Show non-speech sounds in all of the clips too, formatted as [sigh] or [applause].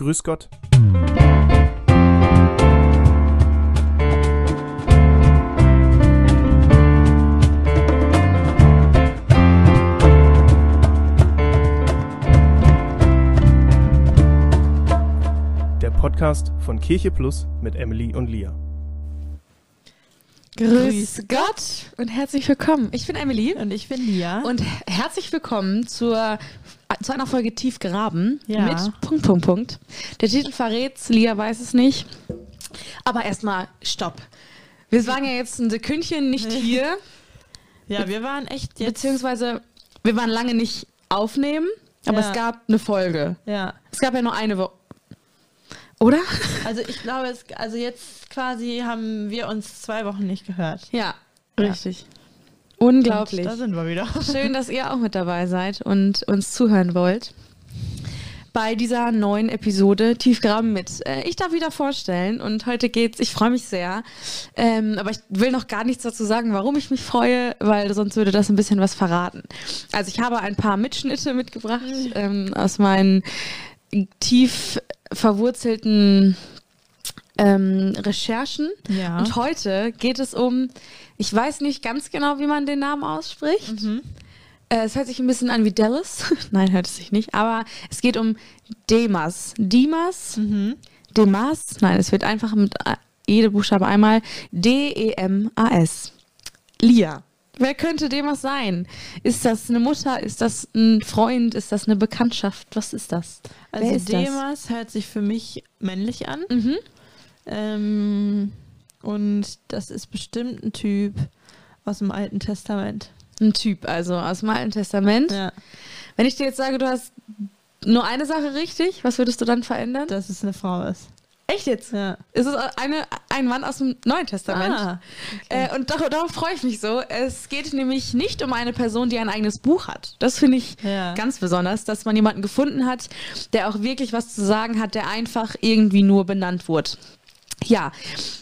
Grüß Gott. Der Podcast von Kirche Plus mit Emily und Lia. Grüß Gott und herzlich willkommen. Ich bin Emily Und ich bin Lia. und herzlich willkommen zur, zu einer Folge Tief graben Ja. mit Punkt, Punkt, Punkt. Der Titel verrät's, Lia weiß es nicht. Aber erstmal Stopp. Wir waren ja jetzt ein Sekündchen nicht [laughs] hier, ja, wir waren echt jetzt. beziehungsweise wir waren lange nicht aufnehmen, aber Ja. es gab eine Folge. Ja. Es gab ja nur eine Woche. Oder? [laughs] Also ich glaube, es, also jetzt quasi haben wir uns zwei Wochen nicht gehört. Ja, Ja. Unglaublich. Und da sind wir wieder. [laughs] Schön, dass ihr auch mit dabei seid und uns zuhören wollt. Bei dieser neuen Episode Tiefgraben mit. Äh, ich darf wieder vorstellen und heute geht's, ich freue mich sehr. Ähm, aber ich will noch gar nichts dazu sagen, warum ich mich freue, weil sonst würde das ein bisschen was verraten. Also ich habe ein paar Mitschnitte mitgebracht ähm, aus meinen tief verwurzelten ähm, Recherchen. Ja. Und heute geht es um, ich weiß nicht ganz genau, wie man den Namen ausspricht. Mhm. Äh, es hört sich ein bisschen an wie Dallas. [laughs] Nein, hört es sich nicht. Aber es geht um Demas. Dimas? Mhm. Demas? Nein, es wird einfach mit äh, jede Buchstabe einmal D-E-M-A-S. Lia. Wer könnte Demas sein? Ist das eine Mutter? Ist das ein Freund? Ist das eine Bekanntschaft? Was ist das? Also ist das? Demas hört sich für mich männlich an. Mhm. Ähm, und das ist bestimmt ein Typ aus dem Alten Testament. Ein Typ, also aus dem Alten Testament. Ja. Wenn ich dir jetzt sage, du hast nur eine Sache richtig, was würdest du dann verändern? Dass es eine Frau ist. Echt jetzt? Ja. Es ist eine, ein Mann aus dem Neuen Testament. Ah, okay. Äh, und darauf, darauf freue ich mich so. Es geht nämlich nicht um eine Person, die ein eigenes Buch hat. Das finde ich Ja. ganz besonders, dass man jemanden gefunden hat, der auch wirklich was zu sagen hat, der einfach irgendwie nur benannt wurde. Ja,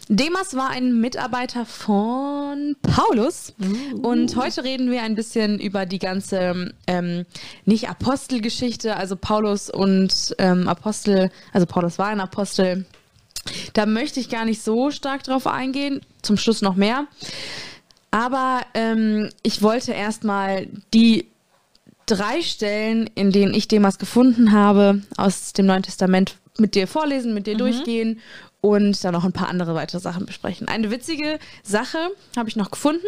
Demas war ein Mitarbeiter von Paulus und heute reden wir ein bisschen über die ganze, ähm, nicht Apostelgeschichte, also Paulus und ähm, Apostel, also Paulus war ein Apostel. Da möchte ich gar nicht so stark drauf eingehen, zum Schluss noch mehr. Aber ähm, ich wollte erstmal die drei Stellen, in denen ich Demas gefunden habe, aus dem Neuen Testament mit dir vorlesen, mit dir durchgehen und dann noch ein paar andere weitere Sachen besprechen. Eine witzige Sache habe ich noch gefunden.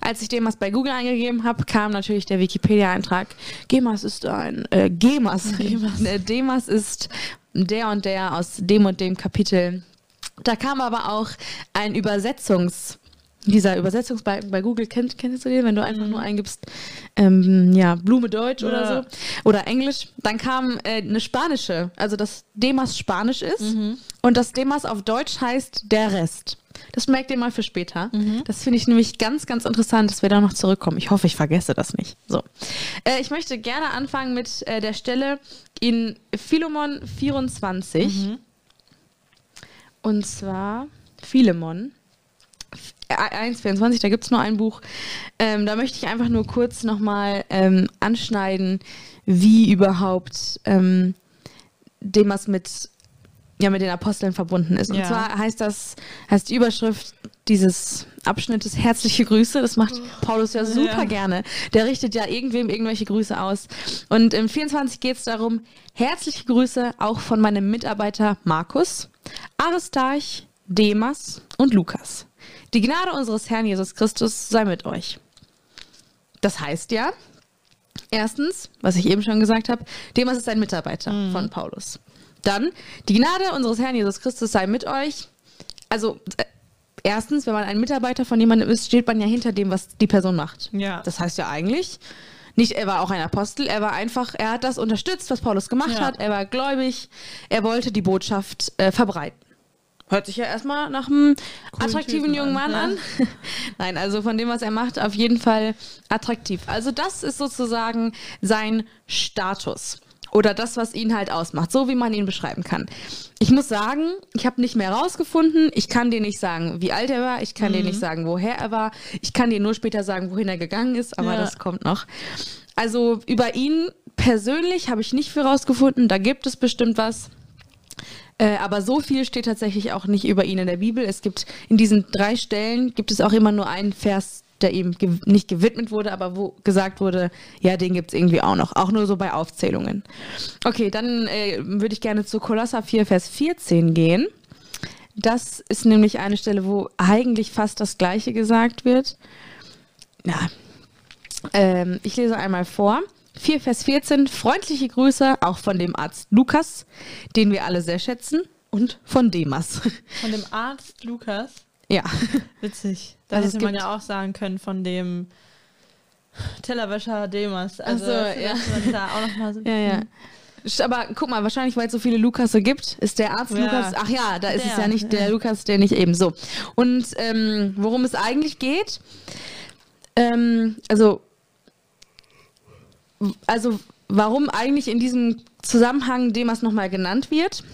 Als ich Demas bei Google eingegeben habe, kam natürlich der Wikipedia-Eintrag. Gemas ist ein, äh, Gemas. [laughs] Gemas. Äh, Demas ist der und der aus dem und dem Kapitel. Da kam aber auch ein Übersetzungs, dieser Übersetzungsbalken bei Google, kennt, kennst du den, wenn du einfach nur eingibst, ähm, ja, Blume Deutsch oder Ja. so, oder Englisch, dann kam äh, eine spanische, also dass Demas Spanisch ist und das Demas auf Deutsch heißt der Rest. Das merkt ihr mal für später. Das finde ich nämlich ganz, ganz interessant, dass wir da noch zurückkommen. Ich hoffe, ich vergesse das nicht. So. Äh, ich möchte gerne anfangen mit äh, der Stelle in Philemon 24. Und zwar Philemon. F- äh, 1,24, da gibt es nur ein Buch. Ähm, da möchte ich einfach nur kurz nochmal ähm, anschneiden, wie überhaupt ähm, Demas mit, ja, mit den Aposteln verbunden ist. Und Ja. zwar heißt das, heißt die Überschrift dieses Abschnittes herzliche Grüße. Das macht Paulus ja super Ja. gerne. Der richtet ja irgendwem irgendwelche Grüße aus. Und im 24 geht es darum, herzliche Grüße auch von meinem Mitarbeiter Markus, Aristarch, Demas und Lukas. Die Gnade unseres Herrn Jesus Christus sei mit euch. Das heißt ja, erstens, was ich eben schon gesagt habe, Demas ist ein Mitarbeiter von Paulus. Dann, die Gnade unseres Herrn Jesus Christus sei mit euch. Also, äh, erstens, wenn man ein Mitarbeiter von jemandem ist, steht man ja hinter dem, was die Person macht. Ja. Das heißt ja eigentlich, nicht er war auch ein Apostel, er war einfach, er hat das unterstützt, was Paulus gemacht Ja. hat, er war gläubig, er wollte die Botschaft äh, verbreiten. Hört sich ja erstmal nach einem attraktiven Typen jungen Mann an, an. [laughs] Nein, also von dem, was er macht, auf jeden Fall attraktiv. Also das ist sozusagen sein Status. Oder das, was ihn halt ausmacht, so wie man ihn beschreiben kann. Ich muss sagen, ich habe nicht mehr rausgefunden. Ich kann dir nicht sagen, wie alt er war. Ich kann dir nicht sagen, woher er war. Ich kann dir nur später sagen, wohin er gegangen ist, aber Ja. das kommt noch. Also über ihn persönlich habe ich nicht viel rausgefunden. Da gibt es bestimmt was. Äh, aber so viel steht tatsächlich auch nicht über ihn in der Bibel. Es gibt in diesen drei Stellen gibt es auch immer nur einen Vers, der ihm gew nicht gewidmet wurde, aber wo gesagt wurde, ja, den gibt es irgendwie auch noch. Auch nur so bei Aufzählungen. Okay, dann äh, würde ich gerne zu Kolosser 4, Vers 14 gehen. Das ist nämlich eine Stelle, wo eigentlich fast das Gleiche gesagt wird. Ja. Ähm, ich lese einmal vor. 4 Vers 14, freundliche Grüße auch von dem Arzt Lukas, den wir alle sehr schätzen, und von Demas. Von dem Arzt Lukas? Ja. Witzig. Da Also es hätte man ja auch sagen können von dem Tellerwäscher Demas. Also so, ja. da auch noch mal so [laughs] Ja, ja. Aber guck mal, wahrscheinlich, weil es so viele Lukasse gibt, ist der Arzt Ja. Lukas. Ach ja, da ist es Der, ja nicht der. Lukas, der nicht eben so. Und ähm, worum es eigentlich geht, ähm, also, also warum eigentlich in diesem Zusammenhang Demas nochmal genannt wird,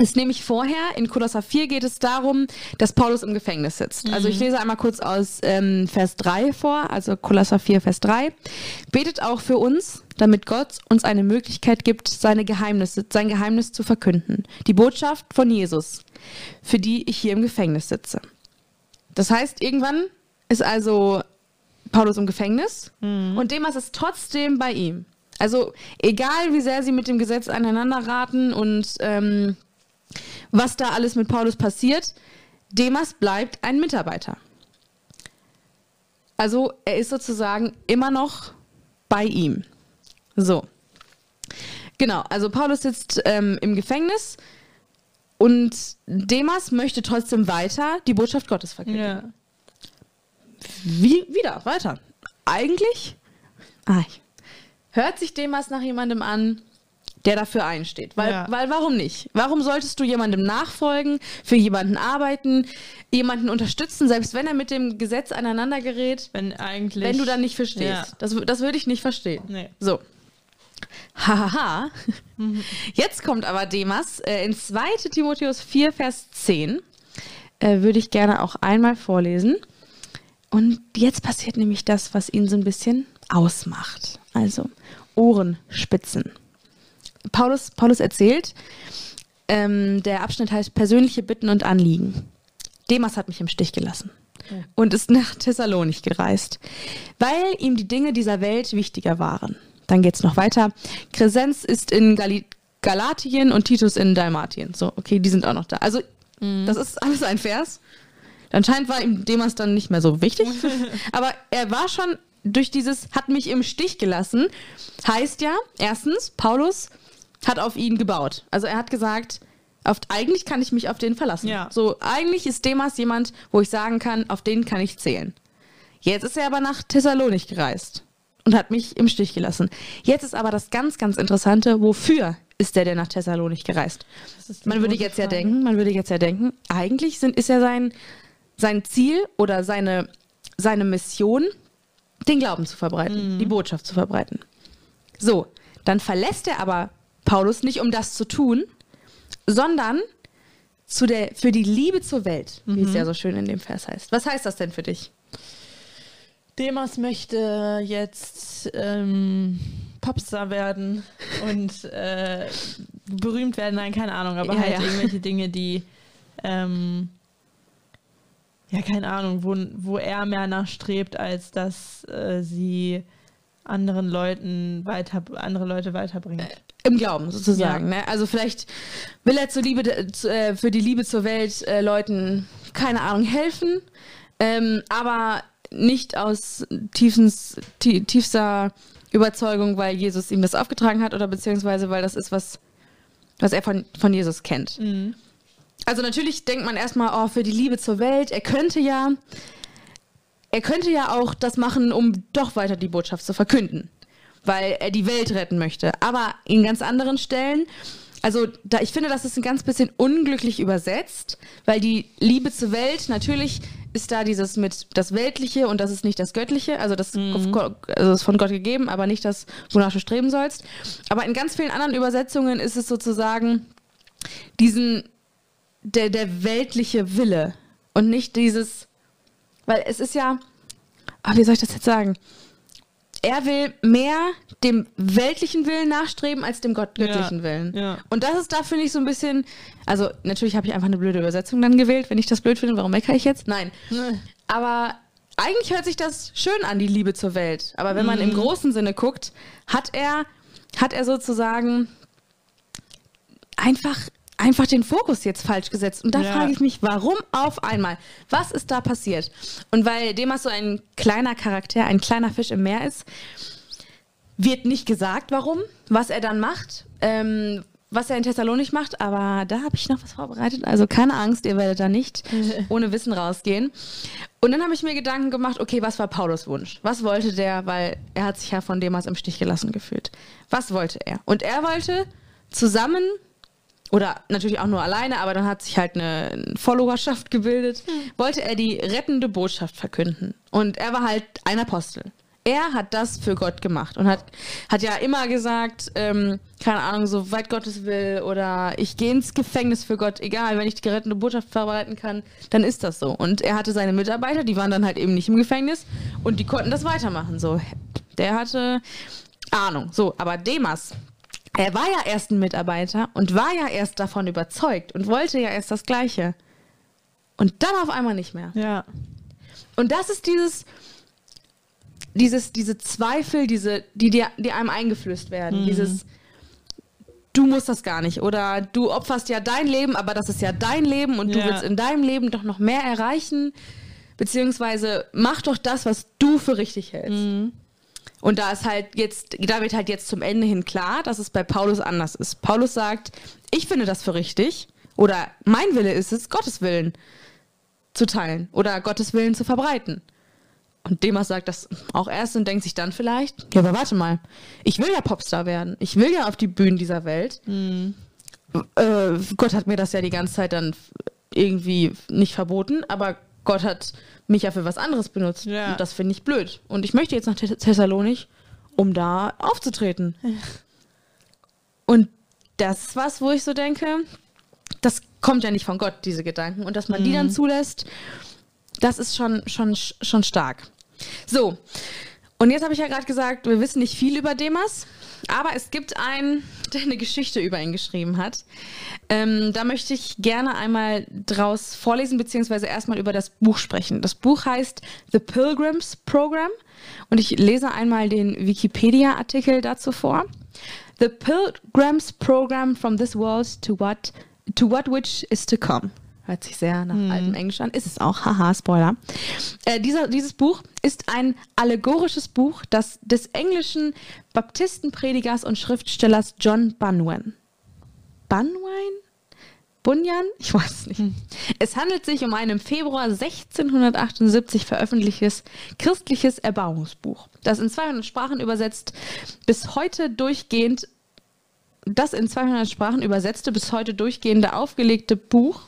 ist nämlich vorher, in Kolosser 4 geht es darum, dass Paulus im Gefängnis sitzt. Also ich lese einmal kurz aus ähm, Vers 3 vor, also Kolosser 4, Vers 3. Betet auch für uns, damit Gott uns eine Möglichkeit gibt, seine Geheimnisse, sein Geheimnis zu verkünden. Die Botschaft von Jesus, für die ich hier im Gefängnis sitze. Das heißt, irgendwann ist also Paulus im Gefängnis und Demas ist trotzdem bei ihm. Also egal, wie sehr sie mit dem Gesetz aneinander raten und ähm, was da alles mit Paulus passiert, Demas bleibt ein Mitarbeiter. Also er ist sozusagen immer noch bei ihm. So. Genau, also Paulus sitzt ähm, im Gefängnis und Demas möchte trotzdem weiter die Botschaft Gottes verkünden. Ja. Wie, wieder, weiter. Eigentlich ah, ich- hört sich Demas nach jemandem an, der dafür einsteht. Weil, Ja. weil warum nicht? Warum solltest du jemandem nachfolgen, für jemanden arbeiten, jemanden unterstützen, selbst wenn er mit dem Gesetz aneinander gerät, Wenn eigentlich. wenn du dann nicht verstehst? Ja. Das, das würde ich nicht verstehen. Nee. So. Hahaha. [laughs] Jetzt kommt aber Demas äh, in 2. Timotheus 4, Vers 10. Äh, würde ich gerne auch einmal vorlesen. Und jetzt passiert nämlich das, was ihn so ein bisschen ausmacht. Also Ohrenspitzen. Paulus, Paulus erzählt, ähm, der Abschnitt heißt persönliche Bitten und Anliegen. Demas hat mich im Stich gelassen und ist nach Thessalonich gereist, weil ihm die Dinge dieser Welt wichtiger waren. Dann geht's noch weiter. Crescens ist in Gali Galatien und Titus in Dalmatien. So, okay, die sind auch noch da. Also, das ist alles ein Vers. Anscheinend war ihm Demas dann nicht mehr so wichtig. [laughs] Aber er war schon durch dieses hat mich im Stich gelassen. Heißt ja, erstens, Paulus hat auf ihn gebaut. Also er hat gesagt, auf, eigentlich kann ich mich auf den verlassen. Ja. So, eigentlich ist Demas jemand, wo ich sagen kann, auf den kann ich zählen. Jetzt ist er aber nach Thessalonich gereist und hat mich im Stich gelassen. Jetzt ist aber das ganz, ganz Interessante, wofür ist der denn nach Thessalonich gereist? Man würde jetzt ja Frage. denken, man würde jetzt ja denken, eigentlich sind, ist ja sein, sein Ziel oder seine, seine Mission, den Glauben zu verbreiten, die Botschaft zu verbreiten. So, dann verlässt er aber Paulus nicht, um das zu tun, sondern zu der, für die Liebe zur Welt, wie es ja so schön in dem Vers heißt. Was heißt das denn für dich? Demas möchte jetzt ähm, Popstar werden und äh, berühmt werden, nein, keine Ahnung, aber Ja, halt ja. irgendwelche Dinge, die ähm, ja, keine Ahnung, wo, wo er mehr nachstrebt, als dass äh, sie anderen Leuten weiter, andere Leute weiterbringt. Im Glauben sozusagen. Ne? Also vielleicht will er zur Liebe, äh, für die Liebe zur Welt äh, Leuten, keine Ahnung, helfen, ähm, aber nicht aus tiefens, tie- tiefster Überzeugung, weil Jesus ihm das aufgetragen hat oder beziehungsweise weil das ist, was, was er von, von Jesus kennt. Mhm. Also natürlich denkt man erstmal, oh, für die Liebe zur Welt, er könnte ja, er könnte ja auch das machen, um doch weiter die Botschaft zu verkünden, weil er die Welt retten möchte. Aber in ganz anderen Stellen, also da, ich finde, das ist ein ganz bisschen unglücklich übersetzt, weil die Liebe zur Welt, natürlich ist da dieses mit das Weltliche und das ist nicht das Göttliche, also das, Gott- also das ist von Gott gegeben, aber nicht das, wonach du streben sollst. Aber in ganz vielen anderen Übersetzungen ist es sozusagen diesen, der, der weltliche Wille und nicht dieses, weil es ist ja, ah, wie soll ich das jetzt sagen? er will mehr dem weltlichen Willen nachstreben als dem Gott göttlichen Ja, Willen. ja. Und das ist da, finde ich, so ein bisschen. Also, natürlich habe ich einfach eine blöde Übersetzung dann gewählt, wenn ich das blöd finde. Warum meckere ich jetzt? Nein. Aber eigentlich hört sich das schön an, die Liebe zur Welt. Aber wenn man im großen Sinne guckt, hat er, hat er sozusagen einfach, einfach den Fokus jetzt falsch gesetzt. Und da Ja. frage ich mich, warum auf einmal? Was ist da passiert? Und weil Demas so ein kleiner Charakter, ein kleiner Fisch im Meer ist, wird nicht gesagt, warum, was er dann macht, ähm, was er in Thessalonik macht, aber da habe ich noch was vorbereitet. Also keine Angst, ihr werdet da nicht [laughs] ohne Wissen rausgehen. Und dann habe ich mir Gedanken gemacht, okay, was war Paulus Wunsch? Was wollte der, weil er hat sich ja von Demas im Stich gelassen gefühlt. Was wollte er? Und er wollte zusammen oder natürlich auch nur alleine, aber dann hat sich halt eine Followerschaft gebildet, wollte er die rettende Botschaft verkünden. Und er war halt ein Apostel. Er hat das für Gott gemacht und hat, hat ja immer gesagt, ähm, keine Ahnung, so weit Gottes will oder ich gehe ins Gefängnis für Gott, egal, wenn ich die rettende Botschaft verbreiten kann, dann ist das so. Und er hatte seine Mitarbeiter, die waren dann halt eben nicht im Gefängnis und die konnten das weitermachen. So, der hatte Ahnung. So, aber Demas, er war ja erst ein Mitarbeiter und war ja erst davon überzeugt und wollte ja erst das Gleiche. Und dann auf einmal nicht mehr. Ja. Und das ist dieses, dieses, diese Zweifel, diese, die, dir, die einem eingeflößt werden. Dieses, du musst das gar nicht. Oder du opferst ja dein Leben, aber das ist ja dein Leben und du Ja. willst in deinem Leben doch noch mehr erreichen. Beziehungsweise mach doch das, was du für richtig hältst. Und da ist halt jetzt, da wird halt jetzt zum Ende hin klar, dass es bei Paulus anders ist. Paulus sagt, ich finde das für richtig. Oder mein Wille ist es, Gottes Willen zu teilen oder Gottes Willen zu verbreiten. Und Demas sagt das auch erst und denkt sich dann vielleicht, ja, aber warte mal, ich will ja Popstar werden. Ich will ja auf die Bühnen dieser Welt. Äh, Gott hat mir das ja die ganze Zeit dann irgendwie nicht verboten, aber Gott hat mich ja für was anderes benutzt. Ja. Und das finde ich blöd. Und ich möchte jetzt nach Thess- Thessalonik, um da aufzutreten. Und das ist was, wo ich so denke, das kommt ja nicht von Gott, diese Gedanken. Und dass man die dann zulässt, das ist schon, schon, schon stark. So, und jetzt habe ich ja gerade gesagt, wir wissen nicht viel über Demas, aber es gibt einen, [laughs] der eine Geschichte über ihn geschrieben hat. Ähm, da möchte ich gerne einmal draus vorlesen, beziehungsweise erstmal über das Buch sprechen. Das Buch heißt The Pilgrims Program und ich lese einmal den Wikipedia-Artikel dazu vor. The Pilgrims Program from this world to what, to what which is to come. Hört sich sehr nach altem Englisch an. Ist es auch. Haha, Spoiler. Äh, dieser, dieses Buch ist ein allegorisches Buch, das des englischen Baptistenpredigers und Schriftstellers John Bunyan. Bunyan? Bunyan? Ich weiß es nicht. Es handelt sich um ein im Februar 1678 veröffentlichtes christliches Erbauungsbuch, das in 200 Sprachen übersetzt bis heute durchgehend das in 200 Sprachen übersetzte, bis heute durchgehende aufgelegte Buch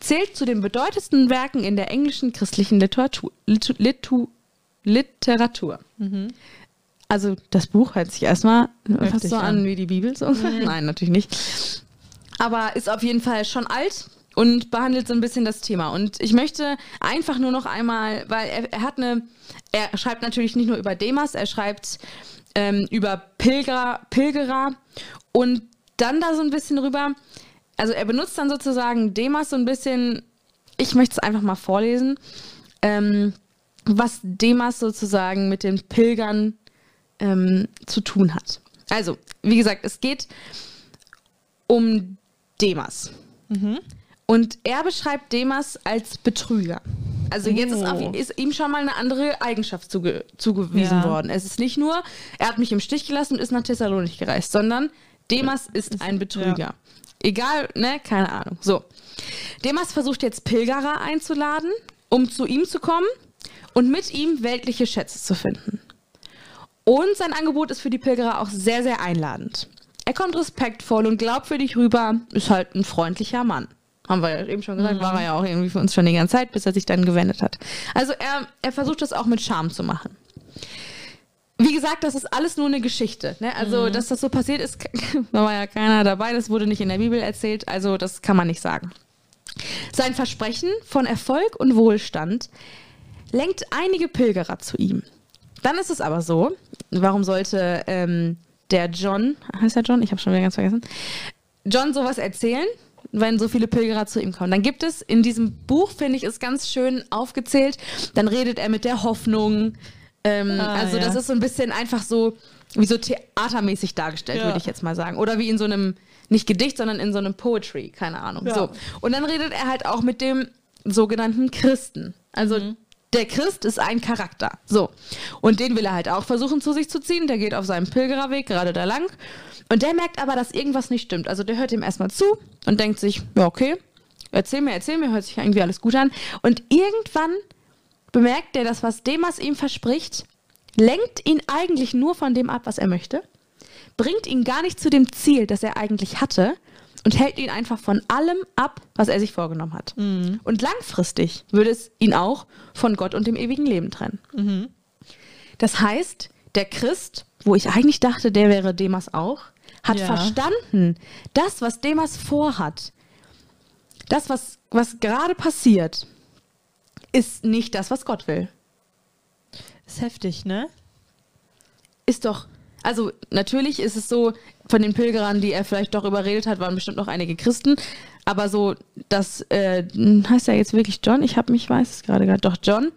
zählt zu den bedeutendsten Werken in der englischen christlichen Literatur. Litu, Litu, Literatur. Also das Buch hört sich erstmal fast so an an. wie die Bibel. So. [laughs] Nein, natürlich nicht. Aber ist auf jeden Fall schon alt und behandelt so ein bisschen das Thema. Und ich möchte einfach nur noch einmal, weil er, er hat eine, er schreibt natürlich nicht nur über Demas, er schreibt ähm, über Pilger, Pilgerer und dann da so ein bisschen rüber. Also er benutzt dann sozusagen Demas so ein bisschen, ich möchte es einfach mal vorlesen, ähm, was Demas sozusagen mit den Pilgern ähm, zu tun hat. Also, wie gesagt, es geht um Demas. Und er beschreibt Demas als Betrüger. Also jetzt ist, auf, Oh. ist ihm schon mal eine andere Eigenschaft zuge, zugewiesen Ja. worden. Es ist nicht nur, er hat mich im Stich gelassen und ist nach Thessalonik gereist, sondern Demas ist ein Betrüger. ja. Egal, ne, keine Ahnung. So. Demas versucht jetzt Pilgerer einzuladen, um zu ihm zu kommen und mit ihm weltliche Schätze zu finden. Und sein Angebot ist für die Pilgerer auch sehr, sehr einladend. Er kommt respektvoll und glaubwürdig rüber, ist halt ein freundlicher Mann. Haben wir ja eben schon gesagt, war er ja auch irgendwie für uns schon die ganze Zeit, bis er sich dann gewendet hat. Also er, er versucht das auch mit Charme zu machen. Wie gesagt, das ist alles nur eine Geschichte. Ne? Also, dass das so passiert ist, [laughs] da war ja keiner dabei, das wurde nicht in der Bibel erzählt, also das kann man nicht sagen. Sein Versprechen von Erfolg und Wohlstand lenkt einige Pilgerer zu ihm. dann ist es aber so, warum sollte ähm, der John, heißt er John? Ich habe schon wieder ganz vergessen. John sowas erzählen, wenn so viele Pilgerer zu ihm kommen. Dann gibt es in diesem Buch, finde ich, ist ganz schön aufgezählt, dann redet er mit der Hoffnung. Ähm, Ah, also ja. das ist so ein bisschen einfach so, wie so theatermäßig dargestellt, Ja. würde ich jetzt mal sagen. Oder wie in so einem, nicht Gedicht, sondern in so einem Poetry, keine Ahnung. Ja. So. Und dann redet er halt auch mit dem sogenannten Christen. Also Mhm. der Christ ist ein Charakter. So. Und den will er halt auch versuchen zu sich zu ziehen. Der geht auf seinem Pilgererweg gerade da lang. Und der merkt aber, dass irgendwas nicht stimmt. Also der hört ihm erstmal zu und denkt sich, ja, okay, erzähl mir, erzähl mir, hört sich irgendwie alles gut an. Und irgendwann bemerkt er, dass was Demas ihm verspricht, lenkt ihn eigentlich nur von dem ab, was er möchte, bringt ihn gar nicht zu dem Ziel, das er eigentlich hatte und hält ihn einfach von allem ab, was er sich vorgenommen hat. Und langfristig würde es ihn auch von Gott und dem ewigen Leben trennen. Das heißt, der Christ, wo ich eigentlich dachte, der wäre Demas auch, hat Ja. verstanden, das, was Demas vorhat, das, was, was gerade passiert, ist nicht das, was Gott will. Ist heftig, ne? Ist doch, also natürlich ist es so, von den Pilgerern, die er vielleicht doch überredet hat, waren bestimmt noch einige Christen. Aber so, das äh, heißt ja jetzt wirklich John, ich habe mich, weiß es gerade gerade, doch John,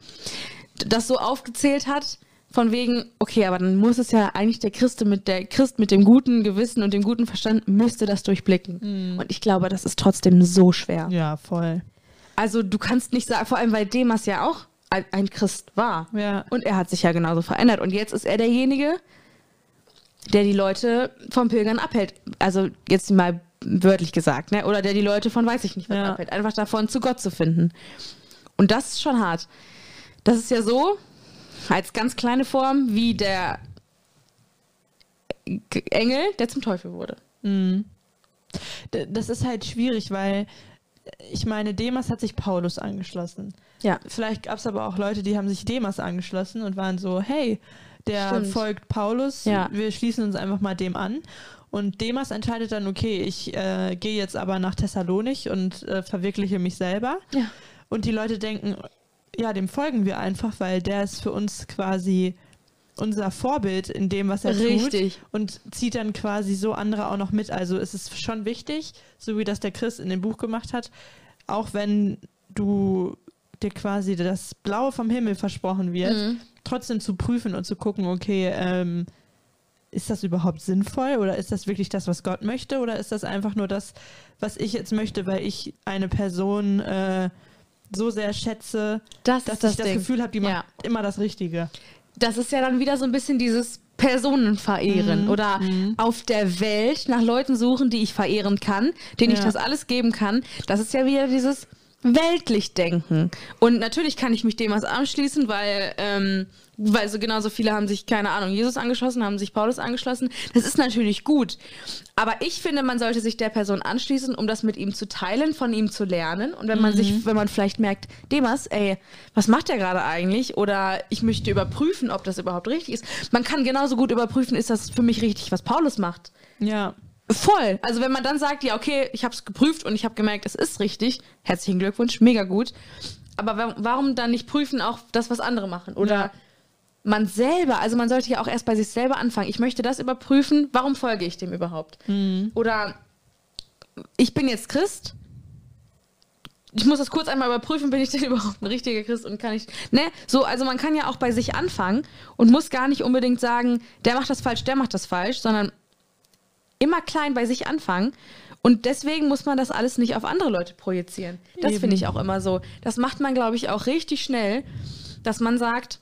das so aufgezählt hat, von wegen, okay, aber dann muss es ja eigentlich der Christ mit der Christ mit dem guten Gewissen und dem guten Verstand müsste das durchblicken. Und ich glaube, das ist trotzdem so schwer. Ja, voll. Also du kannst nicht sagen, vor allem weil Demas ja auch ein Christ war. Ja. Und er hat sich ja genauso verändert. Und jetzt ist er derjenige, der die Leute vom Pilgern abhält. Also jetzt mal wörtlich gesagt, ne? Oder der die Leute von weiß ich nicht was Ja. abhält. Einfach davon, zu Gott zu finden. Und das ist schon hart. Das ist ja so, als ganz kleine Form, wie der Engel, der zum Teufel wurde. D- Das ist halt schwierig, weil ich meine, Demas hat sich Paulus angeschlossen. Ja. Vielleicht gab es aber auch Leute, die haben sich Demas angeschlossen und waren so, hey, der Stimmt. folgt Paulus, Ja. wir schließen uns einfach mal dem an. Und Demas entscheidet dann, okay, ich äh, gehe jetzt aber nach Thessalonik und äh, verwirkliche mich selber. Ja. Und die Leute denken, ja, dem folgen wir einfach, weil der ist für uns quasi unser Vorbild in dem, was er Richtig. tut und zieht dann quasi so andere auch noch mit. Also es ist schon wichtig, so wie das der Chris in dem Buch gemacht hat, auch wenn du dir quasi das Blaue vom Himmel versprochen wird, Mhm. trotzdem zu prüfen und zu gucken, okay, ähm, ist das überhaupt sinnvoll oder ist das wirklich das, was Gott möchte oder ist das einfach nur das, was ich jetzt möchte, weil ich eine Person äh, so sehr schätze, Das dass ich das Ding. Gefühl habe, die Ja. macht immer das Richtige. Das ist ja dann wieder so ein bisschen dieses Personenverehren Mhm. oder auf der Welt nach Leuten suchen, die ich verehren kann, denen ich Ja. das alles geben kann. Das ist ja wieder dieses weltlich denken. Und natürlich kann ich mich dem was anschließen, weil, ähm, weil so genauso viele haben sich, keine Ahnung, Jesus angeschlossen, haben sich Paulus angeschlossen. Das ist natürlich gut. Aber ich finde, man sollte sich der Person anschließen, um das mit ihm zu teilen, von ihm zu lernen. Und wenn man sich, wenn man vielleicht merkt, Demas, ey, was macht der gerade eigentlich? Oder ich möchte überprüfen, ob das überhaupt richtig ist. Man kann genauso gut überprüfen, ist das für mich richtig, was Paulus macht. Ja. Voll. Also wenn man dann sagt, ja, okay, ich habe es geprüft und ich habe gemerkt, es ist richtig, herzlichen Glückwunsch, mega gut. Aber wa- warum dann nicht prüfen auch das, was andere machen? Oder Ja. man selber, also man sollte ja auch erst bei sich selber anfangen. Ich möchte das überprüfen, warum folge ich dem überhaupt? Oder ich bin jetzt Christ. Ich muss das kurz einmal überprüfen, bin ich denn [laughs] überhaupt ein richtiger Christ und kann ich. Ne? So, also man kann ja auch bei sich anfangen und muss gar nicht unbedingt sagen, der macht das falsch, der macht das falsch, sondern immer klein bei sich anfangen. Und deswegen muss man das alles nicht auf andere Leute projizieren. Das finde ich auch immer so. Das macht man, glaube ich, auch richtig schnell, dass man sagt,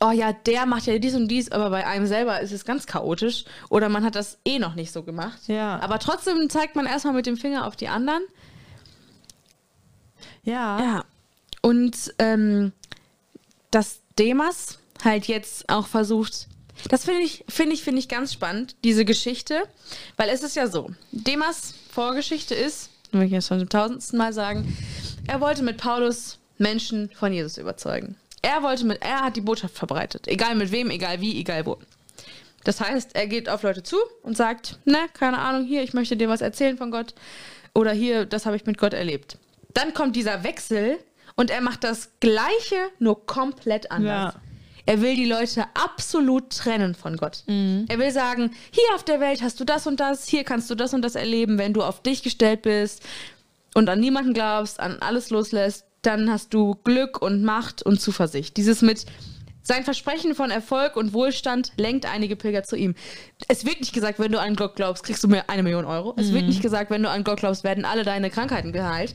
oh ja, der macht ja dies und dies, aber bei einem selber ist es ganz chaotisch. Oder man hat das eh noch nicht so gemacht. Ja. Aber trotzdem zeigt man erstmal mit dem Finger auf die anderen. Ja. Ja. Und ähm, dass Demas halt jetzt auch versucht, das finde ich, finde ich, finde ich ganz spannend, diese Geschichte, weil es ist ja so, Demas Vorgeschichte ist, will ich jetzt schon zum tausendsten Mal sagen, er wollte mit Paulus Menschen von Jesus überzeugen. Er wollte mit, er hat die Botschaft verbreitet, egal mit wem, egal wie, egal wo. Das heißt, er geht auf Leute zu und sagt, ne, keine Ahnung, hier, ich möchte dir was erzählen von Gott. Oder hier, das habe ich mit Gott erlebt. Dann kommt dieser Wechsel und er macht das Gleiche, nur komplett anders. Ja. Er will die Leute absolut trennen von Gott. Er will sagen, hier auf der Welt hast du das und das, hier kannst du das und das erleben, wenn du auf dich gestellt bist und an niemanden glaubst, an alles loslässt, dann hast du Glück und Macht und Zuversicht. Dieses mit sein Versprechen von Erfolg und Wohlstand lenkt einige Pilger zu ihm. Es wird nicht gesagt, wenn du an Gott glaubst, kriegst du mir eine Million Euro. Es wird nicht gesagt, wenn du an Gott glaubst, werden alle deine Krankheiten geheilt.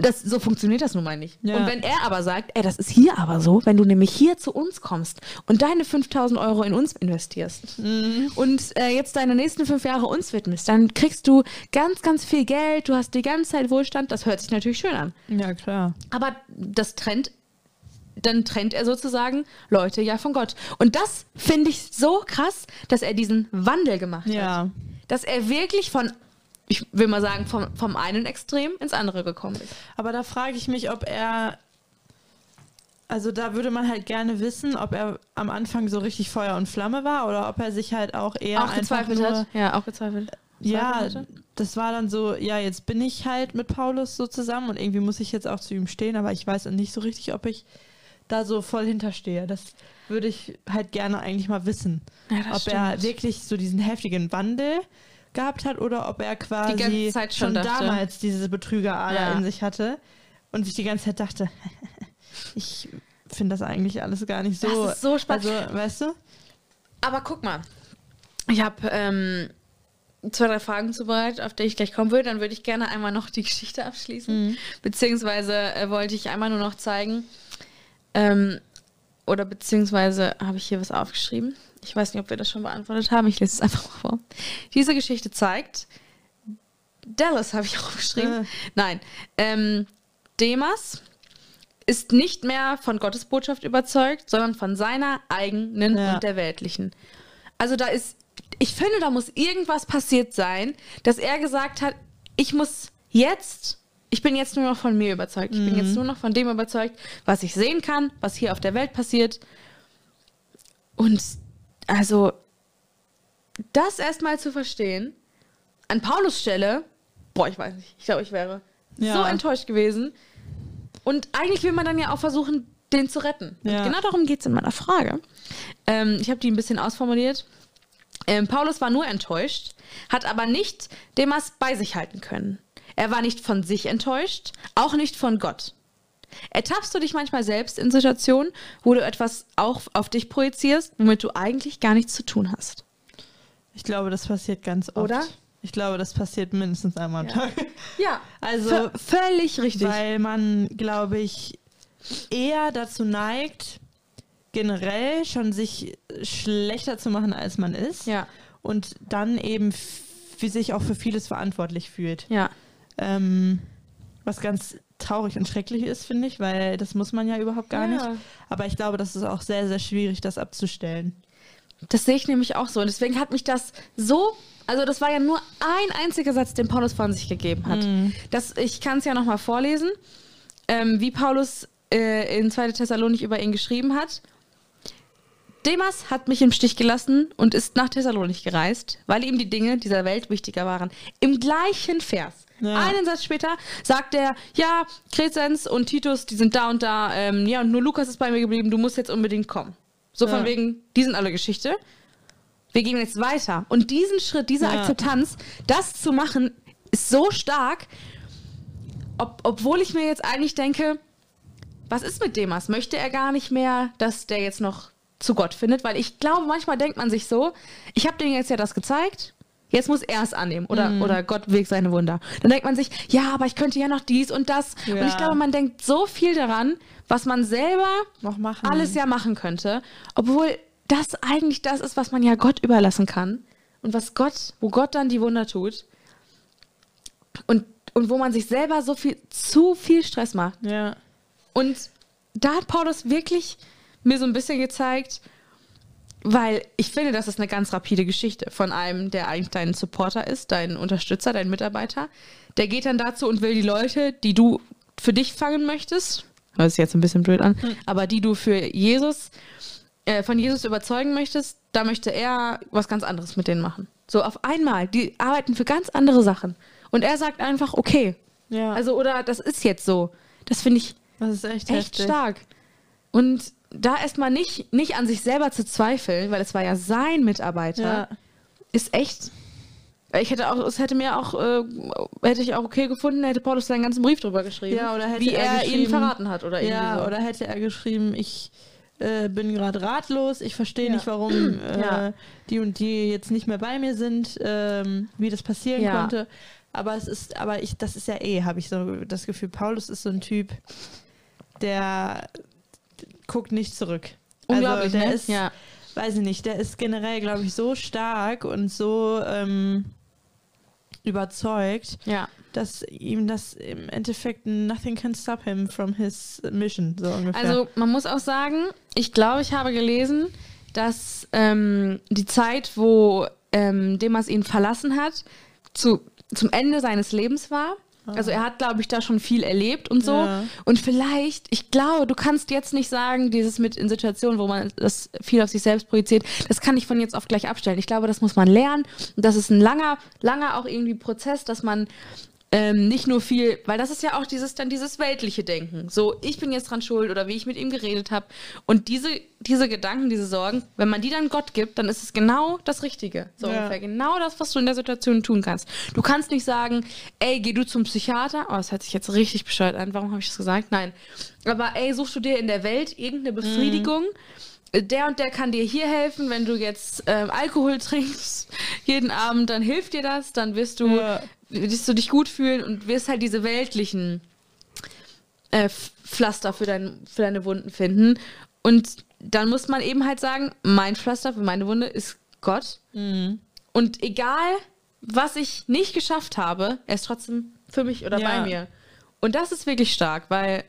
Das, so funktioniert das nun mal nicht. Ja. Und wenn er aber sagt, ey, das ist hier aber so, wenn du nämlich hier zu uns kommst und deine 5000 Euro in uns investierst und äh, jetzt deine nächsten fünf Jahre uns widmest, dann kriegst du ganz, ganz viel Geld, du hast die ganze Zeit Wohlstand. Das hört sich natürlich schön an. Ja, klar. Aber das trennt, dann trennt er sozusagen Leute ja von Gott. Und das finde ich so krass, dass er diesen Wandel gemacht hat. Ja. Dass er wirklich von, ich will mal sagen, vom, vom einen Extrem ins andere gekommen ist. Aber da frage ich mich, ob er. Also da würde man halt gerne wissen, ob er am Anfang so richtig Feuer und Flamme war oder ob er sich halt auch eher auch einfach gezweifelt nur, hat. Ja, auch gezweifelt. Ja, hatte? das war dann so, ja, jetzt bin ich halt mit Paulus so zusammen und irgendwie muss ich jetzt auch zu ihm stehen, aber ich weiß nicht so richtig, ob ich da so voll hinterstehe. Das würde ich halt gerne eigentlich mal wissen. Ja, das ob er stimmt. wirklich so diesen heftigen Wandel gehabt hat oder ob er quasi ganze Zeit schon dachte. damals diese Betrügerader Ja. in sich hatte und sich die ganze Zeit dachte, [laughs] ich finde das eigentlich alles gar nicht so. Das ist so spannend. Also, weißt du? Aber guck mal, ich habe ähm, zwei, drei Fragen zubereitet, auf die ich gleich kommen würde. Dann würde ich gerne einmal noch die Geschichte abschließen. Beziehungsweise äh, wollte ich einmal nur noch zeigen, ähm, oder beziehungsweise habe ich hier was aufgeschrieben. Ich weiß nicht, ob wir das schon beantwortet haben. Ich lese es einfach mal vor. Diese Geschichte zeigt, Dallas habe ich [laughs] aufgeschrieben. Äh. Nein. Ähm, Demas ist nicht mehr von Gottes Botschaft überzeugt, sondern von seiner eigenen Ja. und der weltlichen. Also da ist, ich finde, da muss irgendwas passiert sein, dass er gesagt hat, ich muss jetzt, ich bin jetzt nur noch von mir überzeugt. Ich bin jetzt nur noch von dem überzeugt, was ich sehen kann, was hier auf der Welt passiert. Und also, das erstmal zu verstehen, an Paulus Stelle, boah, ich weiß nicht, ich glaube, ich wäre Ja. so enttäuscht gewesen. Und eigentlich will man dann ja auch versuchen, den zu retten. Ja. Genau darum geht es in meiner Frage. Ähm, ich habe die ein bisschen ausformuliert. Ähm, Paulus war nur enttäuscht, hat aber nicht Demas bei sich halten können. Er war nicht von sich enttäuscht, auch nicht von Gott. Ertappst du dich manchmal selbst in Situationen, wo du etwas auch auf dich projizierst, womit du eigentlich gar nichts zu tun hast? Ich glaube, das passiert ganz oft. Oder? Ich glaube, das passiert mindestens einmal am Ja. Tag. Ja, [laughs] Also, also völlig richtig. weil man, glaube ich, eher dazu neigt, generell schon sich schlechter zu machen, als man ist. ja, Und dann eben für sich auch für vieles verantwortlich fühlt. ja. Ähm, was ganz traurig und schrecklich ist, finde ich, weil das muss man ja überhaupt gar Ja. nicht. Aber ich glaube, das ist auch sehr, sehr schwierig, das abzustellen. Das sehe ich nämlich auch so. Und deswegen hat mich das so. Also, das war ja nur ein einziger Satz, den Paulus von sich gegeben hat. Das, ich kann es ja nochmal vorlesen, ähm, wie Paulus äh, in 2. Thessalonik über ihn geschrieben hat. Demas hat mich im Stich gelassen und ist nach Thessalonik gereist, weil ihm die Dinge dieser Welt wichtiger waren. Im gleichen Vers. Ja. Einen Satz später sagt er, ja, Crescens und Titus, die sind da und da, ähm, ja, und nur Lukas ist bei mir geblieben, du musst jetzt unbedingt kommen. So von Ja. wegen, die sind alle Geschichte. Wir gehen jetzt weiter. Und diesen Schritt, diese Ja. Akzeptanz, das zu machen, ist so stark, ob, obwohl ich mir jetzt eigentlich denke, was ist mit Demas? Möchte er gar nicht mehr, dass der jetzt noch zu Gott findet? Weil ich glaube, manchmal denkt man sich so, ich habe denen jetzt ja das gezeigt, jetzt muss er es annehmen oder, Mhm. oder Gott wirkt seine Wunder. Dann denkt man sich, ja, aber ich könnte ja noch dies und das. Und Ja. ich glaube, man denkt so viel daran, was man selber Noch machen. alles ja machen könnte, obwohl das eigentlich das ist, was man ja Gott überlassen kann und was Gott, wo Gott dann die Wunder tut und, und wo man sich selber so viel, zu viel Stress macht. Ja. Und da hat Paulus wirklich mir so ein bisschen gezeigt, weil ich finde, das ist eine ganz rapide Geschichte von einem, der eigentlich dein Supporter ist, dein Unterstützer, dein Mitarbeiter. Der geht dann dazu und will die Leute, die du für dich fangen möchtest, hört sich jetzt ein bisschen blöd an, aber die du für Jesus, äh, von Jesus überzeugen möchtest, da möchte er was ganz anderes mit denen machen. So auf einmal, die arbeiten für ganz andere Sachen. Und er sagt einfach, okay, Ja. also oder das ist jetzt so. Das finde ich das ist echt, echt heftig. stark. Und da erstmal nicht, nicht an sich selber zu zweifeln, weil es war ja sein Mitarbeiter, Ja. ist echt. Ich hätte auch, es hätte mir auch, äh, hätte ich auch okay gefunden, hätte Paulus seinen ganzen Brief drüber geschrieben. Ja, oder hätte wie er er, ihn verraten hat oder Ja, so. oder hätte er geschrieben, ich äh, bin gerade ratlos, ich verstehe Ja. nicht, warum äh, [clears throat] die und die jetzt nicht mehr bei mir sind, ähm, wie das passieren konnte. Aber es ist, aber ich, das ist ja eh, habe ich so das Gefühl, Paulus ist so ein Typ, der guckt nicht zurück. Unglaublich, also der ne? ist, ja. weiß ich nicht, der ist generell, glaube ich, so stark und so ähm, überzeugt, ja. dass ihm das im Endeffekt nothing can stop him from his mission, so ungefähr. Also man muss auch sagen, ich glaube, ich habe gelesen, dass ähm, die Zeit, wo ähm, Demas ihn verlassen hat, zu, zum Ende seines Lebens war. Also er hat, glaube ich, da schon viel erlebt und so. Ja. Und vielleicht, ich glaube, du kannst jetzt nicht sagen, dieses mit in Situationen, wo man das viel auf sich selbst projiziert, das kann ich von jetzt auf gleich abstellen. Ich glaube, das muss man lernen. Und das ist ein langer, langer auch irgendwie Prozess, dass man ähm, nicht nur viel, weil das ist ja auch dieses dann dieses weltliche Denken. So, ich bin jetzt dran schuld oder wie ich mit ihm geredet habe. Und diese, diese Gedanken, diese Sorgen, wenn man die dann Gott gibt, dann ist es genau das Richtige. So Ja. ungefähr genau das, was du in der Situation tun kannst. Du kannst nicht sagen, ey, geh du zum Psychiater. Oh, das hört sich jetzt richtig bescheuert an. Warum habe ich das gesagt? Nein. Aber ey, suchst du dir in der Welt irgendeine Befriedigung? Der und der kann dir hier helfen, wenn du jetzt ähm, Alkohol [laughs] trinkst jeden Abend, dann hilft dir das, dann wirst du Ja. Wirst du dich gut fühlen und wirst halt diese weltlichen äh, Pflaster für, dein, für deine Wunden finden. Und dann muss man eben halt sagen, mein Pflaster für meine Wunde ist Gott. Und egal, was ich nicht geschafft habe, er ist trotzdem für mich oder Ja. bei mir. Und das ist wirklich stark, weil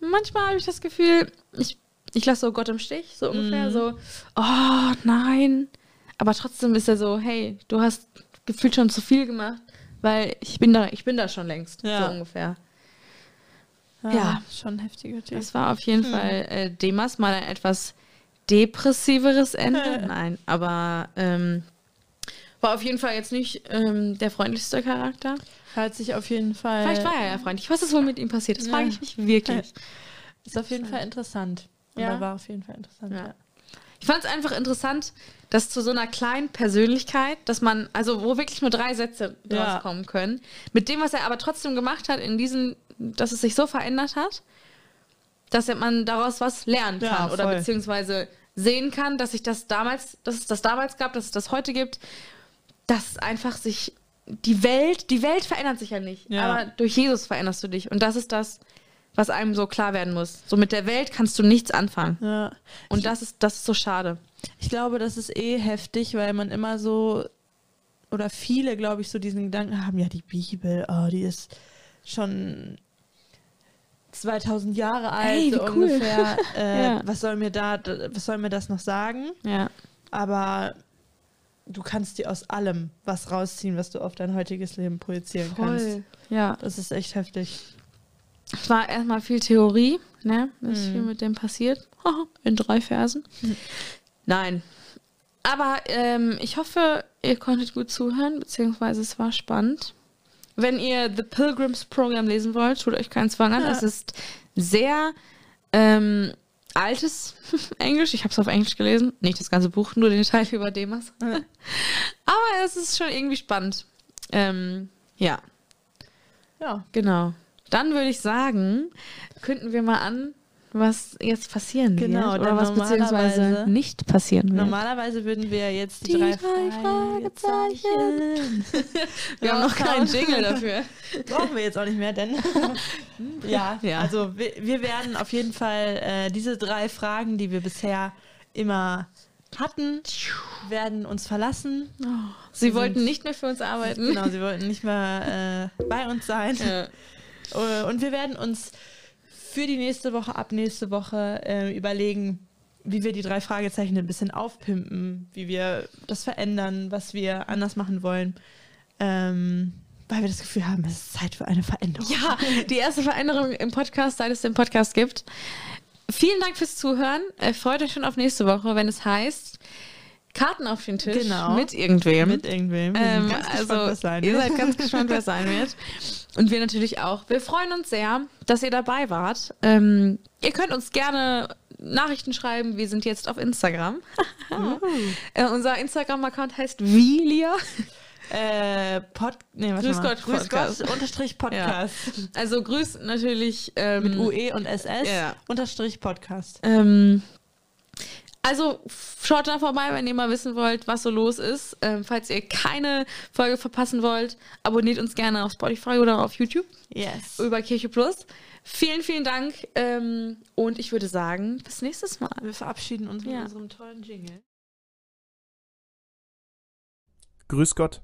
manchmal habe ich das Gefühl, ich, ich lasse so Gott im Stich, so ungefähr so, oh nein. Aber trotzdem ist er so, hey, du hast gefühlt schon zu viel gemacht, weil ich bin da, ich bin da schon längst, Ja. so ungefähr. ja, ja. schon ein heftiger Typ. Das war auf jeden Fall äh, Demas mal ein etwas depressiveres Ende. [laughs] Nein, aber ähm, war auf jeden Fall jetzt nicht ähm, der freundlichste Charakter. Hört sich auf jeden Fall. Vielleicht war er ja freundlich. Was ist wohl mit ihm passiert? Das Ja. frage ich mich wirklich. [laughs] Ist auf jeden Fall interessant. Ja. Ja. war auf jeden Fall interessant. Ja. Ja. Ich fand es einfach interessant, dass zu so einer kleinen Persönlichkeit, dass man, also wo wirklich nur drei Sätze Ja. rauskommen können, mit dem, was er aber trotzdem gemacht hat, in diesen, dass es sich so verändert hat, dass man daraus was lernen Ja, kann oder voll. beziehungsweise sehen kann, dass sich das damals, dass es das damals gab, dass es das heute gibt, dass einfach sich die Welt, die Welt verändert sich ja nicht, Ja. aber durch Jesus veränderst du dich und das ist das, was einem so klar werden muss. So mit der Welt kannst du nichts anfangen. Ja. Und das ist, das ist so schade. Ich glaube, das ist eh heftig, weil man immer so, oder viele, glaube ich, so diesen Gedanken haben, ja, die Bibel, oh, die ist schon 2000 Jahre alt, Ey, so cool. ungefähr. [laughs] Äh, Ja. Was soll mir da, was soll mir das noch sagen? Ja. Aber du kannst dir aus allem was rausziehen, was du auf dein heutiges Leben projizieren kannst. Ja. Das ist echt heftig. Es war erstmal viel Theorie, ne? Was Mhm. viel mit dem passiert. [laughs] In drei Versen. Nein. Aber ähm, ich hoffe, ihr konntet gut zuhören, beziehungsweise es war spannend. Wenn ihr The Pilgrims Program lesen wollt, tut euch keinen Zwang an. Ja. Es ist sehr ähm, altes [laughs] Englisch. Ich habe es auf Englisch gelesen. Nicht das ganze Buch, nur den Teil über Demas. Ja. [laughs] Aber es ist schon irgendwie spannend. Ähm, ja. Ja. Genau. Dann würde ich sagen, könnten wir mal an, was jetzt passieren Genau, wird. Oder was beziehungsweise nicht passieren wird. Normalerweise würden wir jetzt die, Die drei, drei Fragezeichen. wir [laughs] haben noch keinen. Jingle dafür. [laughs] Brauchen wir jetzt auch nicht mehr, denn. [laughs] ja, Ja. also wir, wir werden auf jeden Fall äh, diese drei Fragen, die wir bisher immer hatten, werden uns verlassen. Sie sind- wollten nicht mehr für uns arbeiten. Genau, sie wollten nicht mehr äh, bei uns sein. Ja. Äh, Und wir werden uns für die nächste Woche, ab nächste Woche äh, überlegen, wie wir die drei Fragezeichen ein bisschen aufpimpen, wie wir das verändern, was wir anders machen wollen. Ähm, weil wir das Gefühl haben, es ist Zeit für eine Veränderung. ja, die erste Veränderung im Podcast, seit es den Podcast gibt. Vielen Dank fürs Zuhören. Äh, freut euch schon auf nächste Woche, wenn es heißt Karten auf den Tisch Genau. mit irgendwem. Mit irgendwem. Ähm, ganz gespannt, also, ihr wird. seid ganz gespannt, wer es sein [laughs] wird. Und wir natürlich auch. Wir freuen uns sehr, dass ihr dabei wart. Ähm, ihr könnt uns gerne Nachrichten schreiben. Wir sind jetzt auf Instagram. [laughs] äh, unser Instagram-Account heißt Vilia. Äh, Pod, nee, Grüß. Gott, Grüß Podcast. Gott, unterstrich Podcast. Also grüß natürlich ähm, Mit UE und SS, Ja. unterstrich Podcast. Ähm, also schaut da vorbei, wenn ihr mal wissen wollt, was so los ist. Ähm, falls ihr keine Folge verpassen wollt, abonniert uns gerne auf Spotify oder auf YouTube Yes. über Kirche Plus. Vielen, vielen Dank ähm, und ich würde sagen, bis nächstes Mal. Wir verabschieden uns Ja. mit unserem tollen Jingle. Grüß Gott.